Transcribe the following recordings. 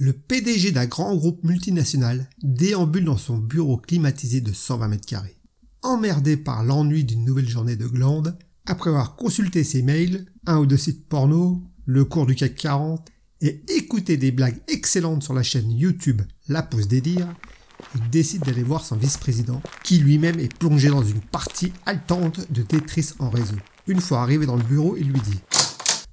Le PDG d'un grand groupe multinational déambule dans son bureau climatisé de 120 mètres carrés. Emmerdé par l'ennui d'une nouvelle journée de glande, après avoir consulté ses mails, un ou deux sites porno, le cours du CAC 40 et écouté des blagues excellentes sur la chaîne YouTube La Pause des Dires, il décide d'aller voir son vice-président, qui lui-même est plongé dans une partie haletante de Tetris en réseau. Une fois arrivé dans le bureau, il lui dit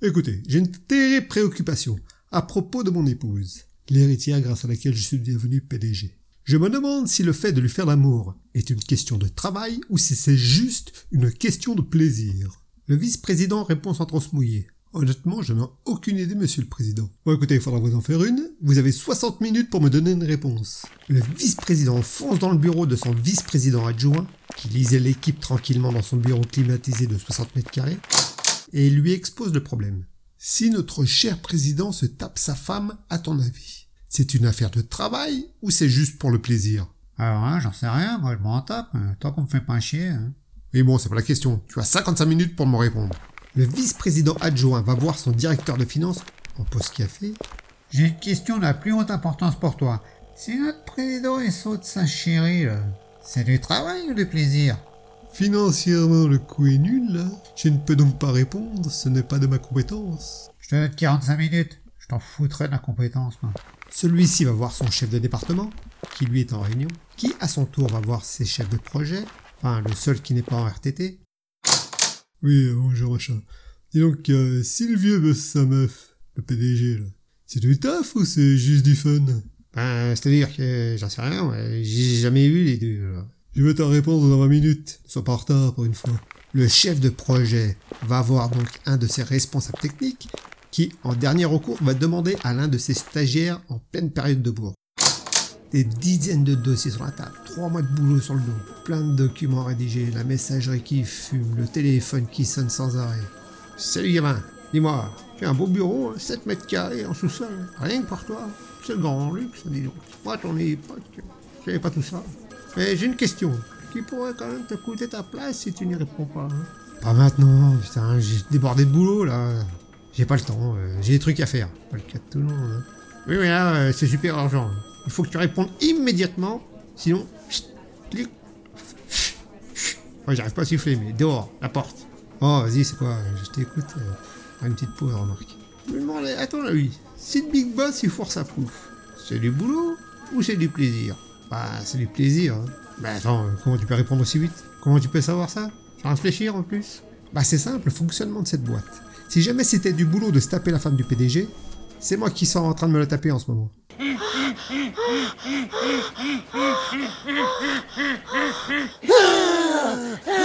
Écoutez, j'ai une terrible préoccupation à propos de mon épouse, l'héritière grâce à laquelle je suis devenu PDG. Je me demande si le fait de lui faire l'amour est une question de travail ou si c'est juste une question de plaisir. Le vice-président répond sans trop se mouiller. Honnêtement, je n'ai aucune idée, monsieur le président. Bon, écoutez, il faudra vous en faire une. Vous avez 60 minutes pour me donner une réponse. Le vice-président fonce dans le bureau de son vice-président adjoint, qui lisait l'équipe tranquillement dans son bureau climatisé de 60 mètres carrés, et lui expose le problème. Si notre cher président se tape sa femme, à ton avis, c'est une affaire de travail ou c'est juste pour le plaisir? Alors, hein, j'en sais rien, moi je m'en tape, hein. tant qu'on me fait pas chier. Hein. Mais bon, c'est pas la question. Tu as 55 minutes pour me répondre. Le vice-président adjoint va voir son directeur de finances en pause café. J'ai une question de la plus haute importance pour toi. Si notre président est saute sa chérie, c'est du travail ou du plaisir? Financièrement, le coup est nul, là. Je ne peux donc pas répondre, ce n'est pas de ma compétence. Je te donne 45 minutes. Je t'en foutrais de la compétence, moi. Celui-ci va voir son chef de département, qui lui est en réunion, qui à son tour va voir ses chefs de projet, enfin le seul qui n'est pas en RTT. Oui, bonjour machin. Dis donc, euh, si le vieux bosse sa meuf, le PDG, là, c'est du taf ou c'est juste du fun? Ben, c'est-à-dire que j'en sais rien, j'ai jamais eu les deux. Là. Je veux ta réponse dans 20 minutes, sois pas en retard pour une fois. Le chef de projet va voir donc un de ses responsables techniques qui, en dernier recours, va demander à l'un de ses stagiaires en pleine période de bourg. Des dizaines de dossiers sur la table, trois mois de boulot sur le dos, plein de documents rédigés, la messagerie qui fume, le téléphone qui sonne sans arrêt. Salut gamin, dis-moi, tu as un beau bureau, 7 hein, mètres carrés en sous-sol, rien que pour toi. C'est le grand luxe, dis donc. Moi, ton époque, j'avais pas tout ça. Mais j'ai une question, qui pourrait quand même te coûter ta place si tu n'y réponds pas. Hein. Pas maintenant, putain, j'ai débordé de boulot là. J'ai pas le temps, euh, j'ai des trucs à faire. Pas le cas de tout le monde. Hein. Oui, mais là, euh, c'est super urgent. Il faut que tu répondes immédiatement, sinon. clic. Ouais, j'arrive pas à siffler, mais dehors, la porte. Oh, vas-y, c'est quoi? Je t'écoute. Euh, une petite pause, remarque. Je me demandais, attends là, oui. Si le Big Boss, il fourre sa pouffe, c'est du boulot ou c'est du plaisir? Bah, c'est du plaisir. Hein. Bah, attends, comment tu peux répondre aussi vite? Comment tu peux savoir ça? Sans réfléchir en plus? Bah, c'est simple, le fonctionnement de cette boîte. Si jamais c'était du boulot de se taper la femme du PDG, c'est moi qui sors en train de me la taper en ce moment.